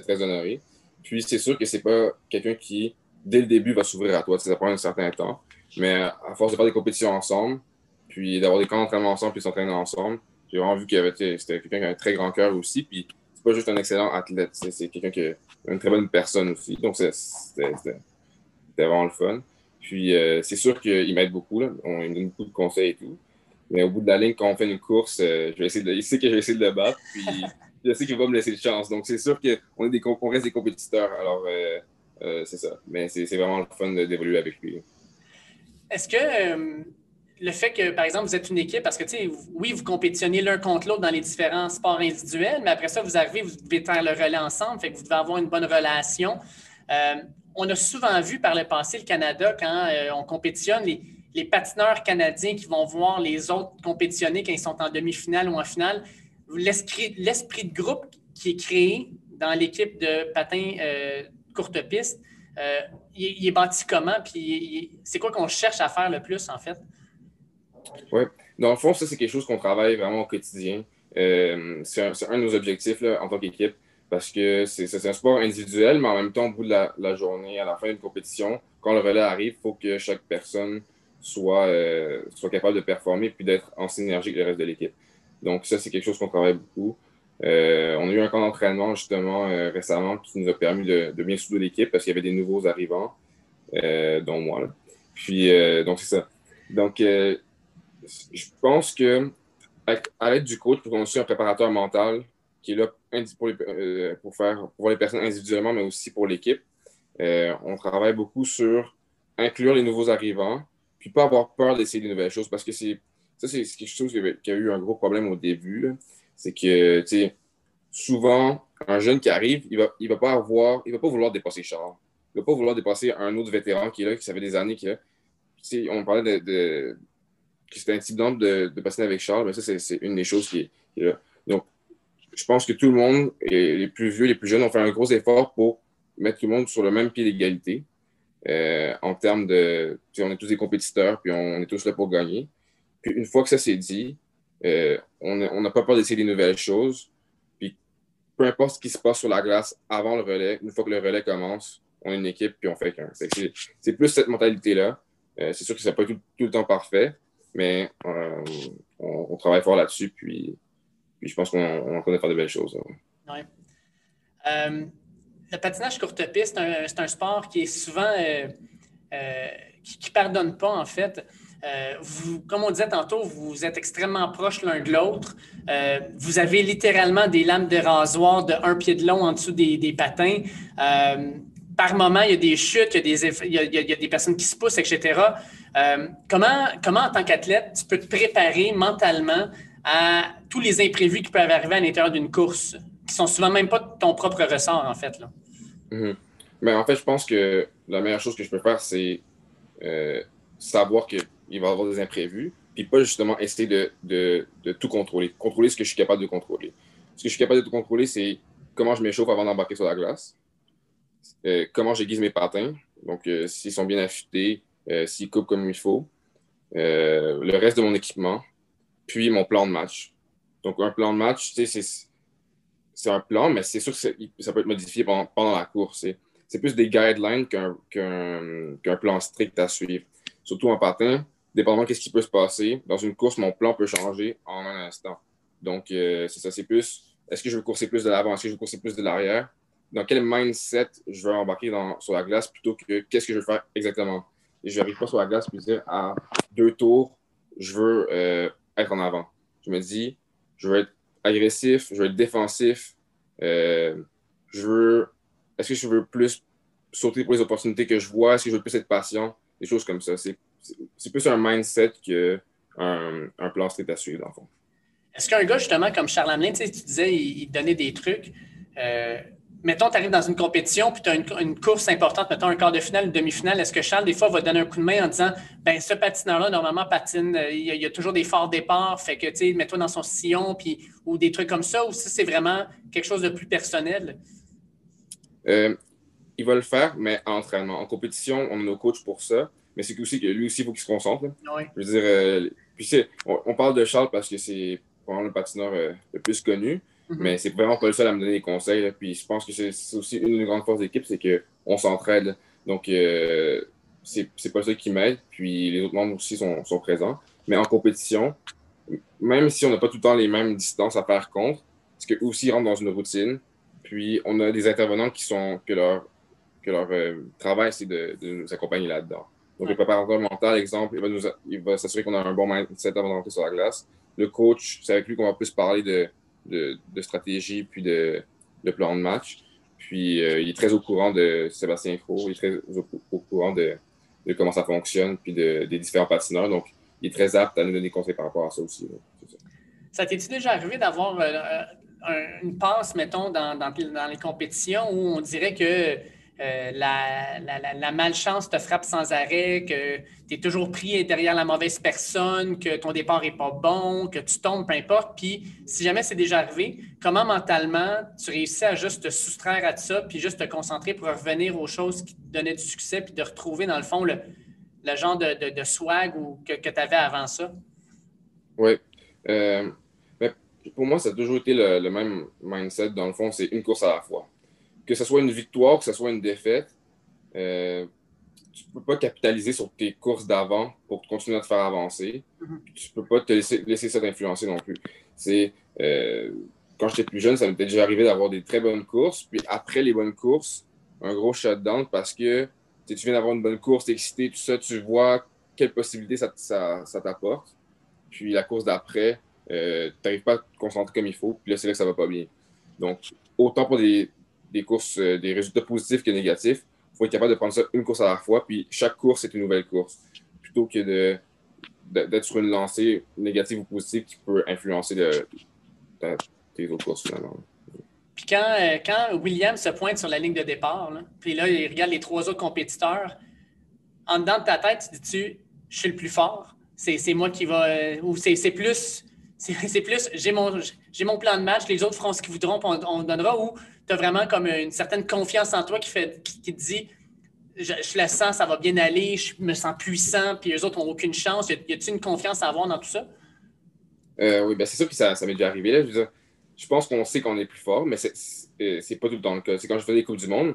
très honoré. Puis c'est sûr que c'est pas quelqu'un qui, dès le début, va s'ouvrir à toi. Ça prend un certain temps. Mais à force de faire des compétitions ensemble, puis d'avoir des camps d'entraînement ensemble, puis s'entraîner ensemble, j'ai vraiment vu avait, c'était quelqu'un qui a un très grand cœur aussi. Puis c'est pas juste un excellent athlète, c'est quelqu'un qui une très bonne personne aussi. Donc c'était vraiment le fun. Puis euh, c'est sûr qu'il m'aide beaucoup, là. On, il me donne beaucoup de conseils et tout. Mais au bout de la ligne, quand on fait une course, euh, je vais essayer de, il sait que je vais essayer de le battre. Puis je sais qu'il va me laisser de chance. Donc c'est sûr qu'on reste des compétiteurs. Alors euh, c'est ça. Mais c'est vraiment le fun d'évoluer avec lui. Est-ce que le fait que, par exemple, vous êtes une équipe, parce que, tu sais, oui, vous compétitionnez l'un contre l'autre dans les différents sports individuels, mais après ça, vous arrivez, vous devez faire le relais ensemble, fait que vous devez avoir une bonne relation. Euh, on a souvent vu par le passé le Canada, quand euh, on compétitionne, les, patineurs canadiens qui vont voir les autres compétitionner quand ils sont en demi-finale ou en finale, l'esprit de groupe qui est créé dans l'équipe de patins euh, courte piste, il, est bâti comment? Puis c'est quoi qu'on cherche à faire le plus, en fait? Oui. Dans le fond, ça, c'est quelque chose qu'on travaille vraiment au quotidien. Euh, c'est un, de nos objectifs en tant qu'équipe parce que c'est un sport individuel, mais en même temps, au bout de la, journée, à la fin d'une compétition, quand le relais arrive, il faut que chaque personne soit, euh, soit capable de performer puis d'être en synergie avec le reste de l'équipe. Donc, ça, c'est quelque chose qu'on travaille beaucoup. Euh, on a eu un camp d'entraînement justement récemment qui nous a permis de, bien souder l'équipe parce qu'il y avait des nouveaux arrivants, dont moi. Puis, donc, c'est ça. Donc, je pense que à l'aide du coach, on a aussi un préparateur mental qui est là pour, euh, pour, faire, les personnes individuellement, mais aussi pour l'équipe. Euh, on travaille beaucoup sur inclure les nouveaux arrivants, puis pas avoir peur d'essayer de nouvelles choses, parce que c'est ça, c'est quelque chose qui a eu un gros problème au début. C'est que, souvent, un jeune qui arrive, il va, il va pas avoir, il va pas vouloir dépasser Charles. Il va pas vouloir dépasser un autre vétéran qui est là, qui savait des années qui est on parlait de que c'était intimidant de, de passer avec Charles, mais ça, c'est une des choses qui est, là. Donc, je pense que tout le monde, les plus vieux, les plus jeunes, ont fait un gros effort pour mettre tout le monde sur le même pied d'égalité. Euh, en termes de, on est tous des compétiteurs, puis on, est tous là pour gagner. Puis une fois que ça s'est dit, euh, on n'a pas peur d'essayer des nouvelles choses. Puis peu importe ce qui se passe sur la glace avant le relais, une fois que le relais commence, on est une équipe, puis on fait qu'un. C'est plus cette mentalité-là. Euh, c'est sûr que ça n'est pas tout, le temps parfait, mais on, on, travaille fort là-dessus, puis je pense qu'on en connaît faire de belles choses. Euh, le patinage courte piste, c'est un, sport qui est souvent. Euh, euh, qui ne pardonne pas, en fait. vous, comme on disait tantôt, vous êtes extrêmement proches l'un de l'autre. vous avez littéralement des lames de rasoir de un pied de long en dessous des, patins. Par moment, il y a des chutes, il y a des, il y a, des personnes qui se poussent, etc. comment, comment, en tant qu'athlète, tu peux te préparer mentalement à tous les imprévus qui peuvent arriver à l'intérieur d'une course, qui sont souvent même pas ton propre ressort, en fait. Là? Mhm. Ben, en fait, je pense que la meilleure chose que je peux faire, c'est euh, savoir qu'il va y avoir des imprévus, puis pas justement essayer de, de, de, tout contrôler. Contrôler ce que je suis capable de contrôler. Ce que je suis capable de tout contrôler, c'est comment je m'échauffe avant d'embarquer sur la glace, euh, comment j'aiguise mes patins, donc euh, s'ils sont bien affûtés, s'ils coupent comme il faut, le reste de mon équipement, puis mon plan de match. Donc, un plan de match, c'est un plan, mais c'est sûr que ça peut être modifié pendant, la course. C'est plus des guidelines qu'un plan strict à suivre. Surtout en patin, dépendamment de ce qui peut se passer, dans une course, mon plan peut changer en un instant. Donc, euh, c'est ça, c'est plus, est-ce que je veux courser plus de l'avant, est-ce que je veux courser plus de l'arrière? Dans quel mindset je veux embarquer sur la glace plutôt que qu'est-ce que je veux faire exactement? Et je n'arrive pas sur la glace et dire, à deux tours, je veux euh, être en avant. Je me dis, je veux être agressif, je veux être défensif, euh, je veux, est-ce que je veux plus sauter pour les opportunités que je vois, est-ce que je veux plus être patient, des choses comme ça. C'est, plus un mindset qu'un un plan strict à suivre, dans le fond. Est-ce qu'un gars, justement, comme Charles Hamelin, tu, disais, il, donnait des trucs. Euh, mettons, tu arrives dans une compétition, puis tu as une, course importante, mettons un quart de finale, une demi-finale, est-ce que Charles, des fois, va donner un coup de main en disant, ben ce patineur-là, normalement, patine, euh, il y, a, toujours des forts départs, fait que, tu sais, mets-toi dans son sillon, puis, ou des trucs comme ça, ou si c'est vraiment quelque chose de plus personnel? Euh, il va le faire, mais en entraînement. En compétition, on a nos coachs pour ça, mais c'est aussi que lui aussi, il faut qu'il se concentre. Oui. Je veux dire, euh, puis on, on, parle de Charles parce que c'est probablement le patineur le plus connu, Mhm. Mais c'est vraiment pas le seul à me donner des conseils. Puis je pense que c'est aussi une des grandes forces d'équipe, c'est qu'on s'entraide. Donc, euh, c'est pas ça qui m'aide. Puis les autres membres aussi sont, sont, présents. Mais en compétition, même si on n'a pas tout le temps les mêmes distances à faire contre, parce qu'eux aussi rentrent dans une routine. Puis on a des intervenants qui sont que leur, que leur euh, travail, c'est de, nous accompagner là-dedans. Donc, le préparateur mental, exemple, il va, s'assurer qu'on a un bon mindset avant d'entrer sur la glace. Le coach, c'est avec lui qu'on va plus parler de de, stratégie puis de, plan de match. Puis euh, il est très au courant de Sébastien Faux, il est très au, courant de, comment ça fonctionne, puis des différents patineurs. Donc, il est très apte à nous donner des conseils par rapport à ça aussi. Ça, t'est-il déjà arrivé d'avoir euh, une passe, mettons, dans, dans, les compétitions où on dirait que euh, la, malchance te frappe sans arrêt, que tu es toujours pris derrière la mauvaise personne, que ton départ n'est pas bon, que tu tombes, peu importe. Puis si jamais c'est déjà arrivé, comment mentalement tu réussis à juste te soustraire à ça, puis juste te concentrer pour revenir aux choses qui te donnaient du succès, puis de retrouver dans le fond le, genre de, swag que, tu avais avant ça? Oui. Euh, pour moi, ça a toujours été le même mindset. Dans le fond, c'est une course à la fois que ce soit une victoire, que ce soit une défaite, euh, tu ne peux pas capitaliser sur tes courses d'avant pour continuer à te faire avancer. Mm-hmm. Tu ne peux pas te laisser, laisser ça t'influencer non plus. C'est, euh, quand j'étais plus jeune, ça m'était déjà arrivé d'avoir des très bonnes courses. Puis après les bonnes courses, un gros shutdown parce que tu viens d'avoir une bonne course, tu es excité, tout ça, tu vois quelles possibilités ça, ça, ça t'apporte. Puis la course d'après, euh, tu n'arrives pas à te concentrer comme il faut, puis là, c'est là que ça va pas bien. Donc, autant pour des, des courses, euh, des résultats positifs que négatifs, il faut être capable de prendre ça une course à la fois, puis chaque course est une nouvelle course, plutôt que de, d'être sur une lancée négative ou positive qui peut influencer tes autres courses finalement. Puis quand, euh, quand William se pointe sur la ligne de départ, puis là, il regarde les trois autres compétiteurs, en dedans de ta tête, tu dis-tu, je suis le plus fort, c'est moi qui va. Euh, ou c'est plus. C'est plus, j'ai mon, mon plan de match, les autres feront ce qu'ils voudront, on, on donnera, ou tu as vraiment comme une certaine confiance en toi qui, fait, qui, te dit je, je, la sens, ça va bien aller, je me sens puissant, puis les autres n'ont aucune chance. Y a-t-il une confiance à avoir dans tout ça? Euh, oui, ben c'est sûr que ça, ça m'est déjà arrivé. Là. Je, je pense qu'on sait qu'on est plus fort, mais c'est pas tout le temps le cas. C'est quand je fais des Coupes du Monde,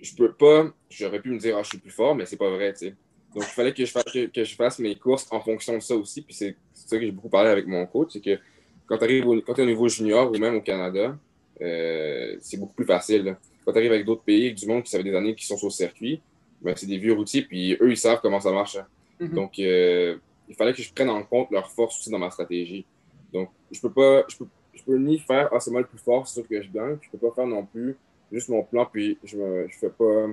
je peux pas, j'aurais pu me dire, ah, je suis plus fort, mais c'est pas vrai, tu sais. Donc, il fallait que je, fasse, que, je fasse mes courses en fonction de ça aussi. Puis c'est ça que j'ai beaucoup parlé avec mon coach, c'est que quand tu arrives au, es au niveau junior ou même au Canada, euh, c'est beaucoup plus facile. Quand tu arrives avec d'autres pays, du monde qui savent des années qui sont sur le circuit, ben, c'est des vieux routiers, puis eux, ils savent comment ça marche. Hein. Mm-hmm. Donc, euh, il fallait que je prenne en compte leur force aussi dans ma stratégie. Donc, je peux pas, je peux, je peux ni faire, ah, c'est moi le plus fort, c'est sûr que je gagne. Je peux pas faire non plus juste mon plan, puis je me, je fais pas,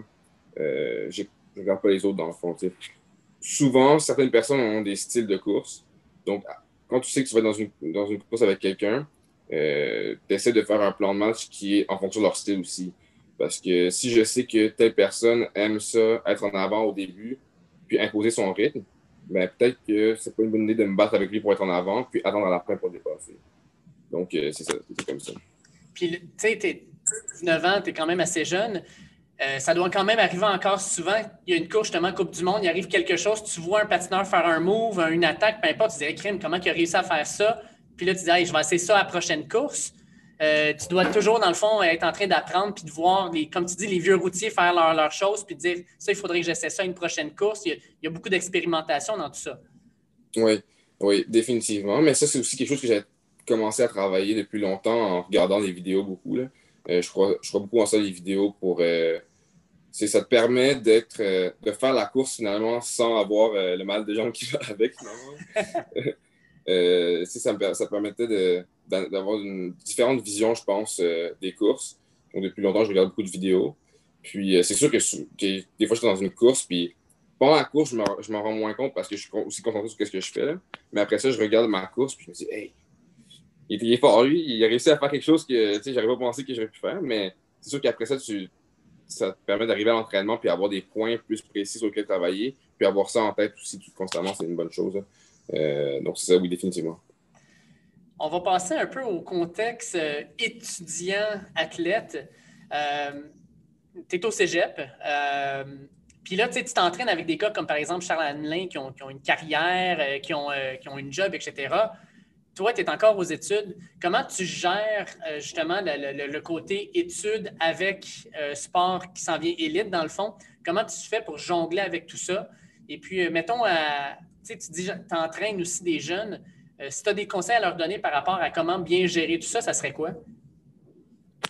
euh, je regarde pas les autres dans le fond. Souvent, certaines personnes ont des styles de course. Donc, quand tu sais que tu vas dans une, dans une course avec quelqu'un, euh, tu essaies de faire un plan de match qui est en fonction de leur style aussi. Parce que si je sais que telle personne aime ça, être en avant au début, puis imposer son rythme, ben peut-être que c'est pas une bonne idée de me battre avec lui pour être en avant, puis attendre à la fin pour dépasser. Donc, euh, c'est ça, comme ça. Puis, tu sais, tu 19 ans, tu es quand même assez jeune. Euh, ça doit quand même arriver encore souvent. Il y a une course, justement, Coupe du Monde, il arrive quelque chose, tu vois un patineur faire un move, une attaque, peu importe, tu dis, crime, comment il a réussi à faire ça? Puis là, tu dis, je vais essayer ça à la prochaine course. Euh, tu dois toujours, dans le fond, être en train d'apprendre puis de voir, les, comme tu dis, les vieux routiers faire leurs leur choses puis de dire, ça, il faudrait que j'essaie ça à une prochaine course. Il y, a, beaucoup d'expérimentation dans tout ça. Oui, oui, définitivement. Mais ça, c'est aussi quelque chose que j'ai commencé à travailler depuis longtemps en regardant des vidéos beaucoup. Là. Euh, je, crois, je crois beaucoup en ça, les vidéos, pour. Euh, ça te permet d'être, de faire la course finalement sans avoir le mal de jambes qui va avec, finalement. Euh, ça, me, permettait d'avoir une différente vision, je pense, euh, des courses. Donc, depuis longtemps, je regarde beaucoup de vidéos. Puis, euh, c'est sûr que, des fois, je suis dans une course, puis pendant la course, je m'en rends moins compte parce que je suis aussi concentré sur ce que je fais. Mais après ça, je regarde ma course, puis je me dis, hey, il est fort, il a réussi à faire quelque chose que, j'aurais pas pensé que j'aurais pu faire. Mais c'est sûr qu'après ça, ça te permet d'arriver à l'entraînement, puis avoir des points plus précis sur lesquels travailler, puis avoir ça en tête aussi constamment, c'est une bonne chose. Euh, donc, c'est ça, oui, définitivement. On va passer un peu au contexte euh, étudiant-athlète. Euh, tu es au cégep. puis là, tu t'entraînes avec des gars comme par exemple Charles Hanelin qui ont, une carrière, qui, ont, qui ont une job, etc. Toi, tu es encore aux études. Comment tu gères justement le, côté études avec sport qui s'en vient élite dans le fond? Comment tu fais pour jongler avec tout ça? Et puis, mettons, à, tu dis, entraînes aussi des jeunes. Euh, si tu as des conseils à leur donner par rapport à comment bien gérer tout ça, ça serait quoi?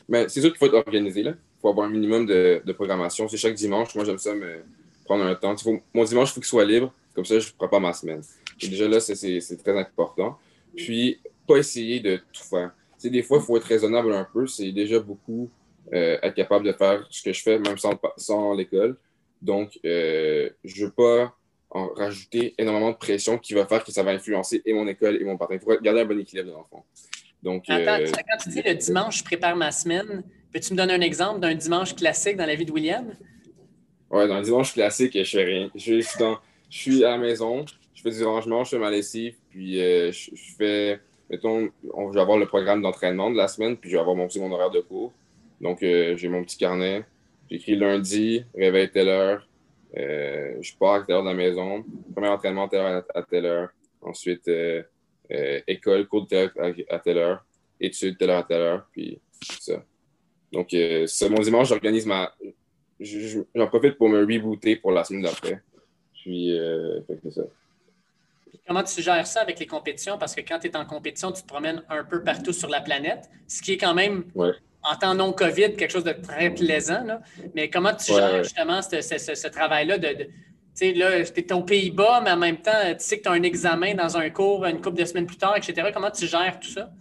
Ben, c'est sûr qu'il faut être organisé. Il faut avoir un minimum de, programmation. C'est chaque dimanche. Moi, j'aime ça me prendre un temps. mon dimanche, il faut qu'il soit libre. Comme ça, je ne prépare pas ma semaine. Et déjà là, c'est très important. Puis, pas essayer de tout faire. des fois, il faut être raisonnable un peu. C'est déjà beaucoup euh, être capable de faire ce que je fais, même sans, sans l'école. Donc, euh, je ne veux pas rajouter énormément de pression qui va faire que ça va influencer et mon école et mon partenaire. Il faut garder un bon équilibre dans le fond. Donc, Attends, euh, quand tu dis le dimanche, je prépare ma semaine, peux-tu me donner un exemple d'un dimanche classique dans la vie de William? Oui, dans un dimanche classique, je fais rien. Je, suis, dans, je suis à la maison, je fais du rangement, je fais ma lessive, puis euh, je, fais, mettons, je vais avoir le programme d'entraînement de la semaine, puis je vais avoir mon, mon horaire de cours. Donc, euh, j'ai mon petit carnet. J'écris lundi, réveil telle heure, euh, je pars à telle heure de la maison? Premier entraînement à telle heure. À telle heure. Ensuite, euh, euh, école, cours de telle à, telle heure. Études, telle heure à telle heure. Puis, ça. Donc, c'est mon dimanche, j'organise ma. J'en profite pour me rebooter pour la semaine d'après. Puis, c'est ça. Comment tu gères ça avec les compétitions? Parce que quand tu es en compétition, tu te promènes un peu partout sur la planète, ce qui est quand même en temps non-COVID, quelque chose de très plaisant. Mais comment tu gères justement ce, travail-là de, sais, là, tu es aux Pays-Bas, mais en même temps, tu sais que tu as un examen dans un cours une couple de semaines plus tard, etc. Comment tu gères tout ça?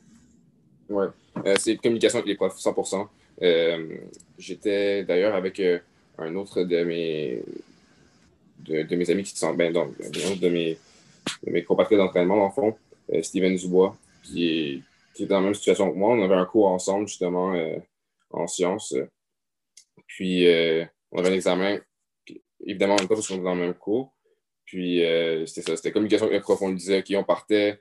Oui, euh, c'est communication avec les profs, 100% euh, J'étais d'ailleurs avec euh, un autre de mes, de, mes amis qui sont, ben, donc, un autre de mes, de mes compatriotes d'entraînement, en fond, Steven Dubois, qui est, qui est dans la même situation que moi. On avait un cours ensemble, justement, en sciences. Puis, on avait un examen évidemment, en même temps, parce qu'on était dans le même cours. Puis, euh, c'était ça, c'était communication prof. On lui disait, OK, partait.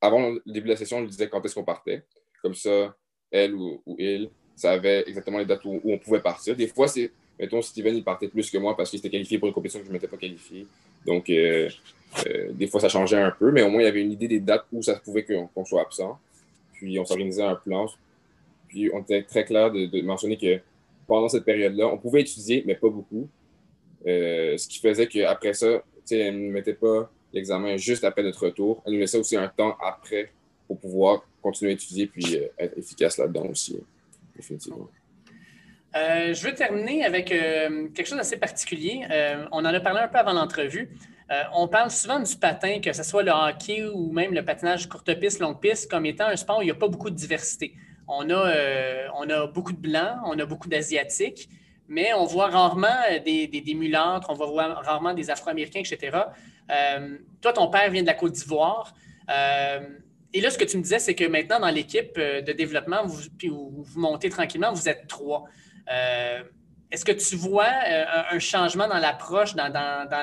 Avant le début de la session, on lui disait quand est-ce qu'on partait. Comme ça, elle ou, il savait exactement les dates où, on pouvait partir. Des fois, c'est, mettons, Steven, il partait plus que moi parce qu'il était qualifié pour une compétition que je ne m'étais pas qualifié. Donc, euh, euh, des fois, ça changeait un peu, mais au moins, il y avait une idée des dates où ça pouvait qu'on soit absent. Puis, on s'organisait un plan. Puis, on était très clair de mentionner que pendant cette période-là, on pouvait étudier, mais pas beaucoup. Euh, ce qui faisait qu'après ça, elle ne mettait pas l'examen juste après notre retour. Elle nous laissait aussi un temps après pour pouvoir continuer à étudier puis euh, être efficace là-dedans aussi, définitivement. Euh, je veux terminer avec quelque chose d'assez particulier. on en a parlé un peu avant l'entrevue. On parle souvent du patin, que ce soit le hockey ou même le patinage courte piste, longue piste, comme étant un sport où il n'y a pas beaucoup de diversité. On a, on a beaucoup de blancs, on a beaucoup d'asiatiques, mais on voit rarement euh, des, des, mulâtres, on voit rarement des Afro-Américains, etc. Euh, toi, ton père vient de la Côte d'Ivoire. Euh, et là, ce que tu me disais, c'est que maintenant, dans l'équipe de développement, vous, puis vous, montez tranquillement, vous êtes trois. Est-ce que tu vois un, changement dans l'approche, dans,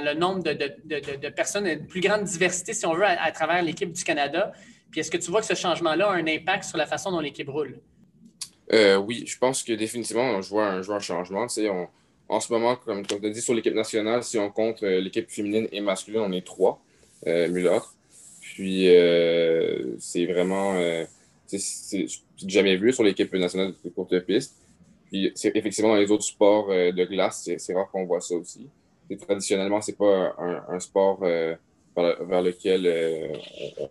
le nombre de, personnes, une plus grande diversité, si on veut, à travers l'équipe du Canada? Puis est-ce que tu vois que ce changement-là a un impact sur la façon dont l'équipe roule? Euh, oui, je pense que définitivement, je vois un, changement. On, en ce moment, comme tu as dit, sur l'équipe nationale, si on compte euh, l'équipe féminine et masculine, on est trois, euh, Puis, euh, c'est vraiment. c'est jamais vu sur l'équipe nationale de courte piste. Puis, effectivement, dans les autres sports de glace, c'est rare qu'on voit ça aussi. traditionnellement, c'est pas un, sport vers, lequel,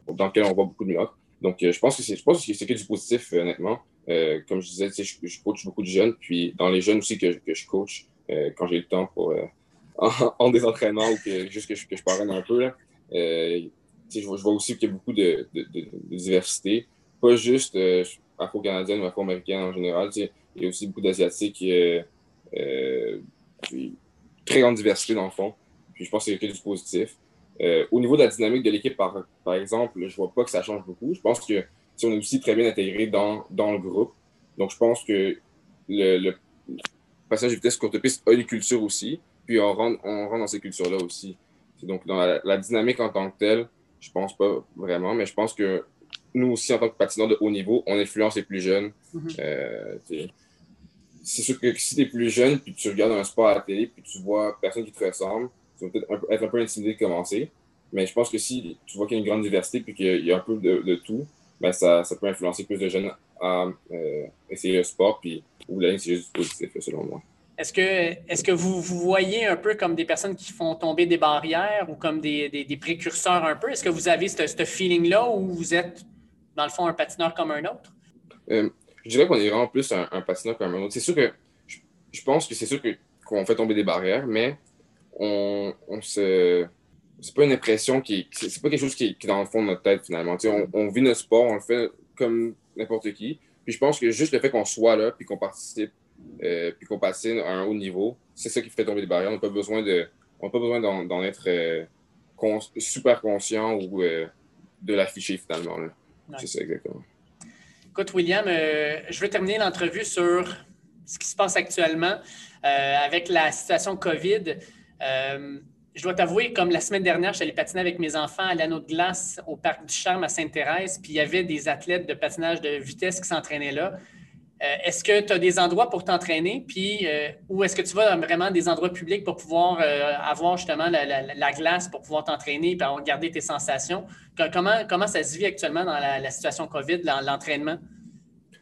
dans lequel on voit beaucoup de mulâtres. Donc, je pense que c'est que du positif, honnêtement. Euh, comme je disais, je, je, coach beaucoup de jeunes, puis dans les jeunes aussi que, que je coach, euh, quand j'ai le temps pour euh, en, des ou que, juste que je, que je parraine un peu, là, je, je, vois aussi qu'il y a beaucoup de, diversité, pas juste afro-canadienne ou afro-américaine en général, il y a aussi beaucoup d'asiatiques, très grande diversité dans le fond, puis je pense que c'est que du positif. au niveau de la dynamique de l'équipe, par, par exemple, je vois pas que ça change beaucoup. Je pense que on est aussi très bien intégré dans, dans le groupe. Donc, je pense que le, passage de vitesse courte piste a une culture aussi, puis on rentre, on rentre dans ces cultures-là aussi. Donc, dans la, dynamique en tant que telle, je pense pas vraiment, mais je pense que nous aussi, en tant que patineurs de haut niveau, on influence les plus jeunes. Mm-hmm. Euh, c'est sûr que si tu es plus jeune, puis tu regardes un sport à la télé, puis tu vois personne qui te ressemble, tu vas peut-être être un peu intimidé de commencer. Mais je pense que si tu vois qu'il y a une grande diversité, puis qu'il y a un peu de, de tout, ben ça, ça, peut influencer plus de jeunes à euh, essayer le sport. Puis, ou c'est juste positif, selon moi. Est-ce que, est que vous vous voyez un peu comme des personnes qui font tomber des barrières ou comme des, des, précurseurs un peu? Est-ce que vous avez ce, feeling-là ou vous êtes, dans le fond, un patineur comme un autre? Euh, je dirais qu'on est vraiment plus un, patineur comme un autre. C'est sûr que je, pense que c'est sûr qu'on fait tomber des barrières, mais on, on se c'est pas une impression qui c'est pas quelque chose qui, est dans le fond de notre tête finalement. On, on, vit notre sport, on le fait comme n'importe qui. Puis je pense que juste le fait qu'on soit là, puis qu'on participe, euh, puis qu'on patine à un haut niveau, c'est ça qui fait tomber les barrières. On n'a pas besoin de, on pas besoin d'en être euh, super conscient ou euh, de l'afficher finalement. C'est ça exactement. Écoute, William, je veux terminer l'entrevue sur ce qui se passe actuellement avec la situation COVID je dois t'avouer, comme la semaine dernière, je suis allé patiner avec mes enfants à l'anneau de glace au Parc du Charme à Sainte-Thérèse, puis il y avait des athlètes de patinage de vitesse qui s'entraînaient là. Euh, est-ce que tu as des endroits pour t'entraîner, puis euh, ou est-ce que tu vas vraiment des endroits publics pour pouvoir euh, avoir justement la, glace pour pouvoir t'entraîner et garder tes sensations? Comment, comment ça se vit actuellement dans la, situation COVID, l'entraînement?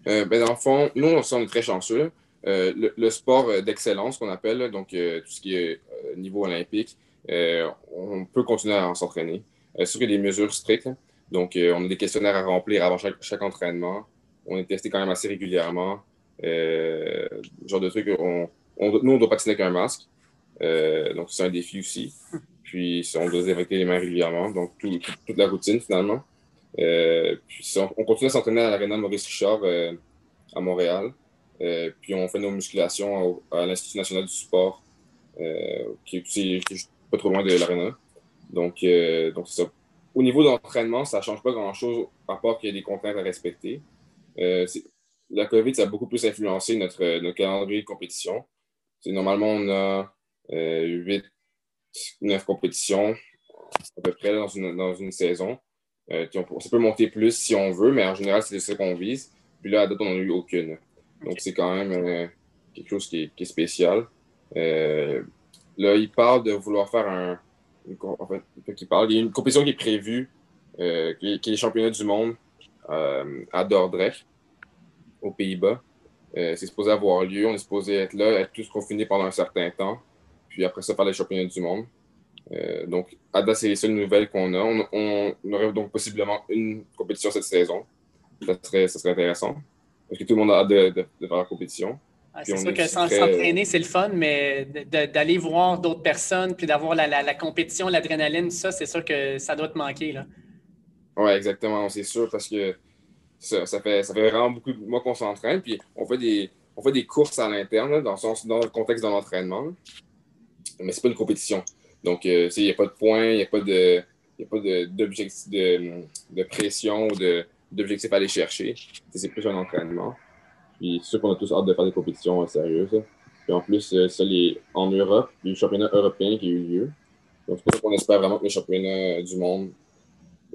ben dans le fond, nous, on est très chanceux. Le, sport d'excellence qu'on appelle, donc tout ce qui est niveau olympique, on peut continuer à s'entraîner. Sûr qu'il y a des mesures strictes. Donc, on a des questionnaires à remplir avant chaque, entraînement. On est testé quand même assez régulièrement. genre de trucs, on, nous, on doit patiner avec un masque. donc, c'est un défi aussi. Puis on doit désinfecter les mains régulièrement, donc toute la routine finalement. Euh, puis on, continue à s'entraîner à l'Arena Maurice Richard à Montréal. puis on fait nos musculations à l'Institut national du sport, qui, est pas trop loin de l'Arena. Donc, ça. Au niveau d'entraînement, ça ne change pas grand-chose, à part qu'il y a des contraintes à respecter. La COVID, ça a beaucoup plus influencé notre, notre calendrier de compétition. Normalement, on a 8, 9 compétitions à peu près dans, une, dans une saison. Euh, ça peut monter plus si on veut, mais en général, c'est ce qu'on vise. Puis là, à date, on n'a eu aucune. Donc, c'est quand même euh, quelque chose qui est, spécial. Euh, là, il parle de vouloir faire un. En fait, il parle. Il y a une compétition qui est prévue, qui est, les championnats du monde à Dordrecht, aux Pays-Bas. c'est supposé avoir lieu. On est supposé être là, être tous confinés pendant un certain temps puis après ça, faire les championnats du monde. Euh, donc, à date, c'est les seules nouvelles qu'on a. On, aurait donc possiblement une compétition cette saison. Ça serait, ça serait intéressant. Parce que tout le monde a hâte de, faire la compétition. Ah, c'est sûr que sans s'entraîner, c'est le fun, mais d'aller voir d'autres personnes puis d'avoir la, la, compétition, l'adrénaline, ça, c'est sûr que ça doit te manquer. Là. Oui, exactement, c'est sûr, parce que ça, fait, ça fait vraiment beaucoup de mois qu'on s'entraîne, puis on fait des, on fait des courses à l'interne, dans, le contexte de l'entraînement mais c'est pas une compétition. Donc, euh, il n'y a pas de points, il n'y a pas de, de, de, de, pression ou d'objectif à aller chercher. C'est plus un entraînement. Puis, c'est sûr qu'on a tous hâte de faire des compétitions euh, sérieuses. Puis, en plus, euh, ça, les, en Europe, il y a le championnat européen qui a eu lieu. Donc, c'est pour ça qu'on espère vraiment que le championnat du monde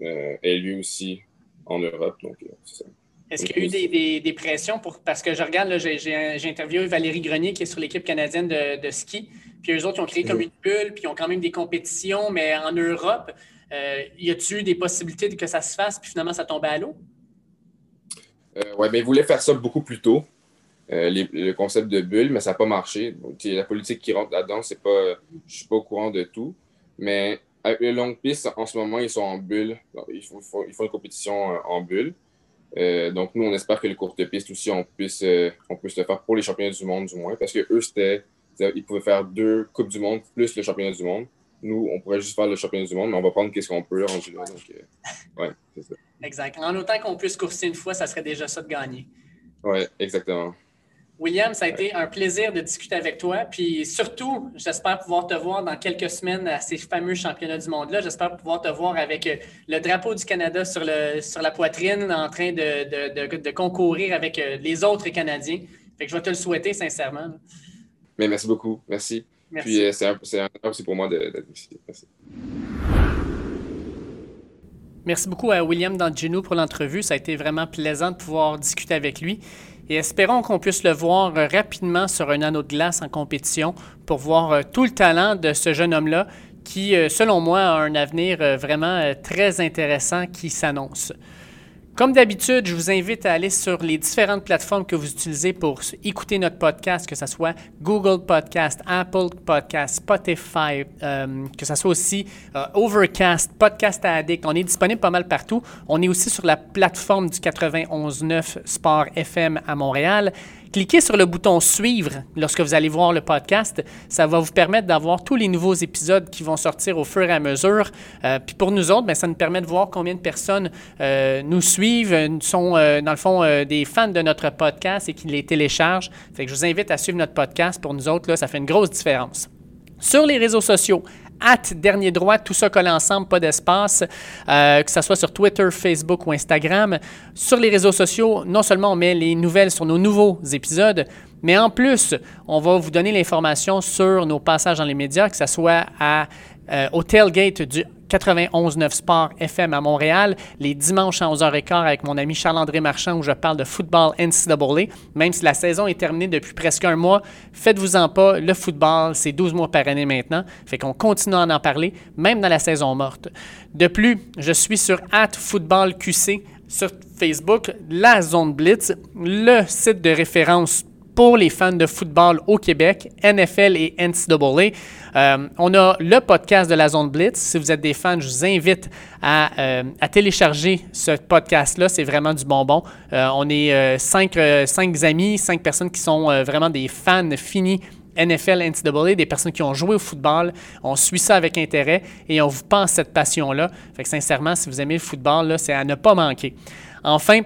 ait lieu aussi en Europe. Donc, c'est ça. Est-ce qu'il y a eu des, pressions pour. Parce que je regarde, j'ai interviewé Valérie Grenier qui est sur l'équipe canadienne de, ski. Puis eux autres, ils ont créé comme une bulle, puis ils ont quand même des compétitions, mais en Europe, euh, y a-t-il eu des possibilités que ça se fasse, puis finalement ça tombait à l'eau? Euh, oui, mais ils voulaient faire ça beaucoup plus tôt, euh, le concept de bulle, mais ça n'a pas marché. Donc, la politique qui rentre là-dedans, c'est pas, je ne suis pas au courant de tout. Mais avec les longues pistes, en ce moment, ils sont en bulle. ils, font, ils font une compétition en bulle. Euh, donc, nous, on espère que les courtes pistes aussi, on puisse, euh, on puisse le faire pour les championnats du monde, du moins, parce que eux, c'était, ils pouvaient faire deux Coupes du monde plus le championnat du monde. Nous, on pourrait juste faire le championnat du monde, mais on va prendre qu'est-ce qu'on peut. Donc, euh, ouais, c'est ça. Exact. En autant qu'on puisse courser une fois, ça serait déjà ça de gagner. Oui, exactement. William, ça a été un plaisir de discuter avec toi. Puis surtout, j'espère pouvoir te voir dans quelques semaines à ces fameux championnats du monde-là. J'espère pouvoir te voir avec euh, le drapeau du Canada sur, le, sur la poitrine en train de, concourir avec euh, les autres Canadiens. Fait que je vais te le souhaiter sincèrement. Mais merci beaucoup. Merci. Puis euh, c'est un, un aussi pour moi d'être ici. Merci. Merci beaucoup à William D'Angelo pour l'entrevue. Ça a été vraiment plaisant de pouvoir discuter avec lui et espérons qu'on puisse le voir rapidement sur un anneau de glace en compétition pour voir euh, tout le talent de ce jeune homme-là qui, euh, selon moi, a un avenir euh, vraiment très intéressant qui s'annonce. Comme d'habitude, je vous invite à aller sur les différentes plateformes que vous utilisez pour écouter notre podcast, que ce soit Google Podcast, Apple Podcast, Spotify, euh, que ce soit aussi euh, Overcast, Podcast Addict. On est disponible pas mal partout. On est aussi sur la plateforme du 91.9 Sport FM à Montréal. Cliquez sur le bouton Suivre lorsque vous allez voir le podcast. Ça va vous permettre d'avoir tous les nouveaux épisodes qui vont sortir au fur et à mesure. Euh, puis pour nous autres, bien, ça nous permet de voir combien de personnes euh, nous suivent, euh, sont dans le fond des fans de notre podcast et qui les téléchargent. Fait que je vous invite à suivre notre podcast. Pour nous autres, là, ça fait une grosse différence. Sur les réseaux sociaux, at dernier droit, tout ça collé ensemble, pas d'espace, euh, que ce soit sur Twitter, Facebook ou Instagram. Sur les réseaux sociaux, non seulement on met les nouvelles sur nos nouveaux épisodes, mais en plus, on va vous donner l'information sur nos passages dans les médias, que ce soit euh, au tailgate du 91.9 Sport FM à Montréal, les dimanches à 11h15 avec mon ami Charles-André Marchand où je parle de football NCAA. Même si la saison est terminée depuis presque un mois, faites-vous-en pas, le football, c'est 12 mois par année maintenant. Fait qu'on continue à en parler, même dans la saison morte. De plus, je suis sur @footballqc sur Facebook, la Zone Blitz, le site de référence pour les fans de football au Québec, NFL et NCAA. Euh, on a le podcast de la Zone Blitz. Si vous êtes des fans, je vous invite à, euh, télécharger ce podcast-là. C'est vraiment du bonbon. Euh, on est cinq, cinq, amis, cinq personnes qui sont vraiment des fans finis NFL, NCAA, des personnes qui ont joué au football. On suit ça avec intérêt et on vous pense cette passion-là. Fait que sincèrement, si vous aimez le football, c'est à ne pas manquer. Enfin,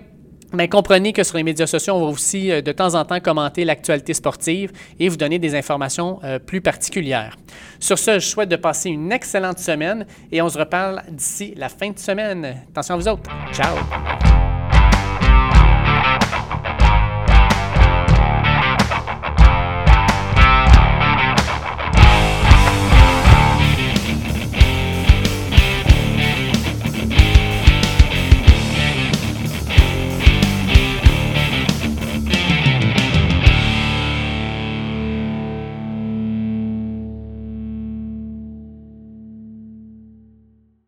mais comprenez que sur les médias sociaux, on va aussi euh, de temps en temps commenter l'actualité sportive et vous donner des informations euh, plus particulières. Sur ce, je souhaite de passer une excellente semaine et on se reparle d'ici la fin de semaine. Attention à vous autres. Ciao!